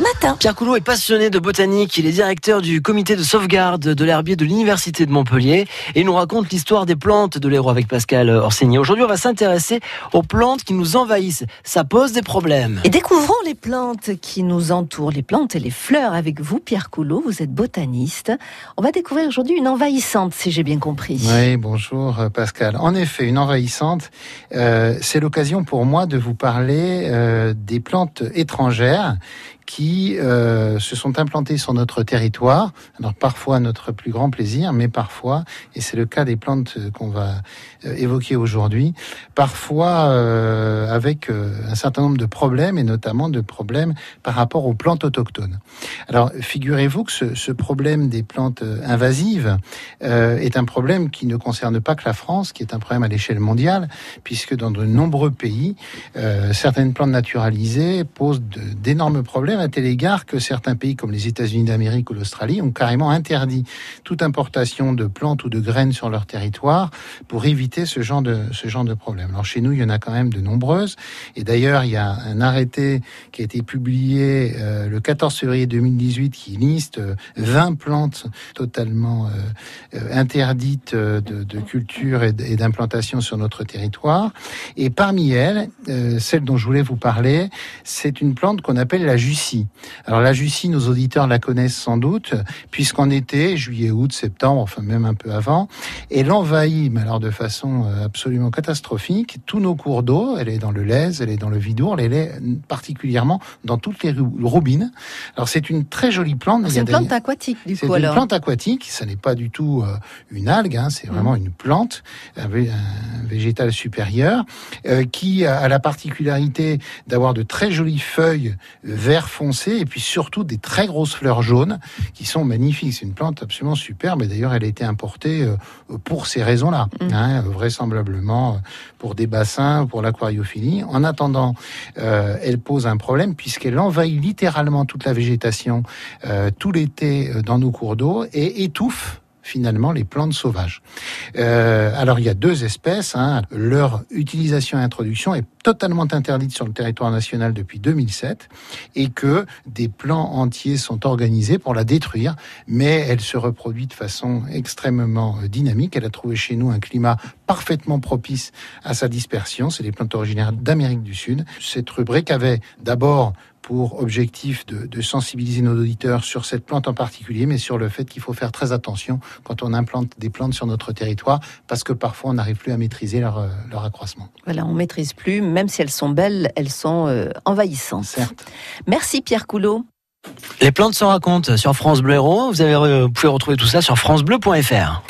matin. Pierre Coulot est passionné de botanique. Il est directeur du comité de sauvegarde de l'herbier de l'Université de Montpellier et il nous raconte l'histoire des plantes de l'Hérault avec Pascal Orsini. Aujourd'hui, on va s'intéresser aux plantes qui nous envahissent. Ça pose des problèmes. Et découvrons les plantes qui nous entourent, les plantes et les fleurs avec vous, Pierre Coulot. Vous êtes botaniste. On va découvrir aujourd'hui une envahissante, si j'ai bien compris. Oui, bonjour Pascal. En effet, une envahissante, euh, c'est l'occasion pour moi de vous parler euh, des plantes étrangères qui euh, se sont implantées sur notre territoire. Alors parfois notre plus grand plaisir, mais parfois, et c'est le cas des plantes qu'on va euh, évoquer aujourd'hui, parfois euh, avec euh, un certain nombre de problèmes, et notamment de problèmes par rapport aux plantes autochtones. Alors figurez-vous que ce, problème des plantes invasives est un problème qui ne concerne pas que la France, qui est un problème à l'échelle mondiale, puisque dans de nombreux pays, certaines plantes naturalisées posent d'énormes problèmes à tel égard que certains pays comme les États-Unis d'Amérique ou l'Australie ont carrément interdit toute importation de plantes ou de graines sur leur territoire pour éviter ce genre de ce genre de problème. Alors chez nous, il y en a quand même de nombreuses et d'ailleurs, il y a un arrêté qui a été publié euh, le 14 février 2018 qui liste 20 plantes totalement euh, euh interdites de, de culture et d'implantation sur notre territoire et parmi elles, euh, celle dont je voulais vous parler, c'est une plante qu'on appelle la jussie alors la Jussie, nos auditeurs la connaissent sans doute, puisqu'en été, juillet, août, septembre, enfin même un peu avant, elle envahit, mais alors de façon euh, absolument catastrophique, tous nos cours d'eau. Elle est dans le Lez, elle est dans le Vidour, elle est particulièrement dans toutes les robines. Alors c'est une très jolie plante. C'est une plante aquatique du coup C'est une plante aquatique, ça n'est pas du tout euh, une algue, hein, c'est vraiment mmh. une plante, un, végétal supérieur, euh, qui a la particularité d'avoir de très jolies feuilles vert foncé et puis surtout des très grosses fleurs jaunes qui sont magnifiques. C'est une plante absolument superbe et d'ailleurs elle a été importée euh, pour ces raisons-là, mm. hein, vraisemblablement euh, pour des bassins, pour l'aquariophilie. En attendant, euh, elle pose un problème puisqu'elle envahit littéralement toute la végétation tout l'été dans nos cours d'eau et étouffe finalement les plantes sauvages. Euh, alors il y a deux espèces. Hein. Leur utilisation et introduction est totalement interdite sur le territoire national depuis 2007 et que des plans entiers sont organisés pour la détruire, mais elle se reproduit de façon extrêmement euh, dynamique. Elle a trouvé chez nous un climat parfaitement propice à sa dispersion. C'est des plantes originaires d'Amérique du Sud. Cette rubrique avait d'abord pour objectif de, de, sensibiliser nos auditeurs sur cette plante en particulier, mais sur le fait qu'il faut faire très attention quand on implante des plantes sur notre territoire, parce que parfois on n'arrive plus à maîtriser leur, euh, leur, accroissement. Voilà, on maîtrise plus, même si elles sont belles, elles sont euh, envahissantes. Certes. Merci Pierre Coulot. Les plantes se racontent sur France Bleu Héros. Vous, avez, vous pouvez retrouver tout ça sur francebleu.fr.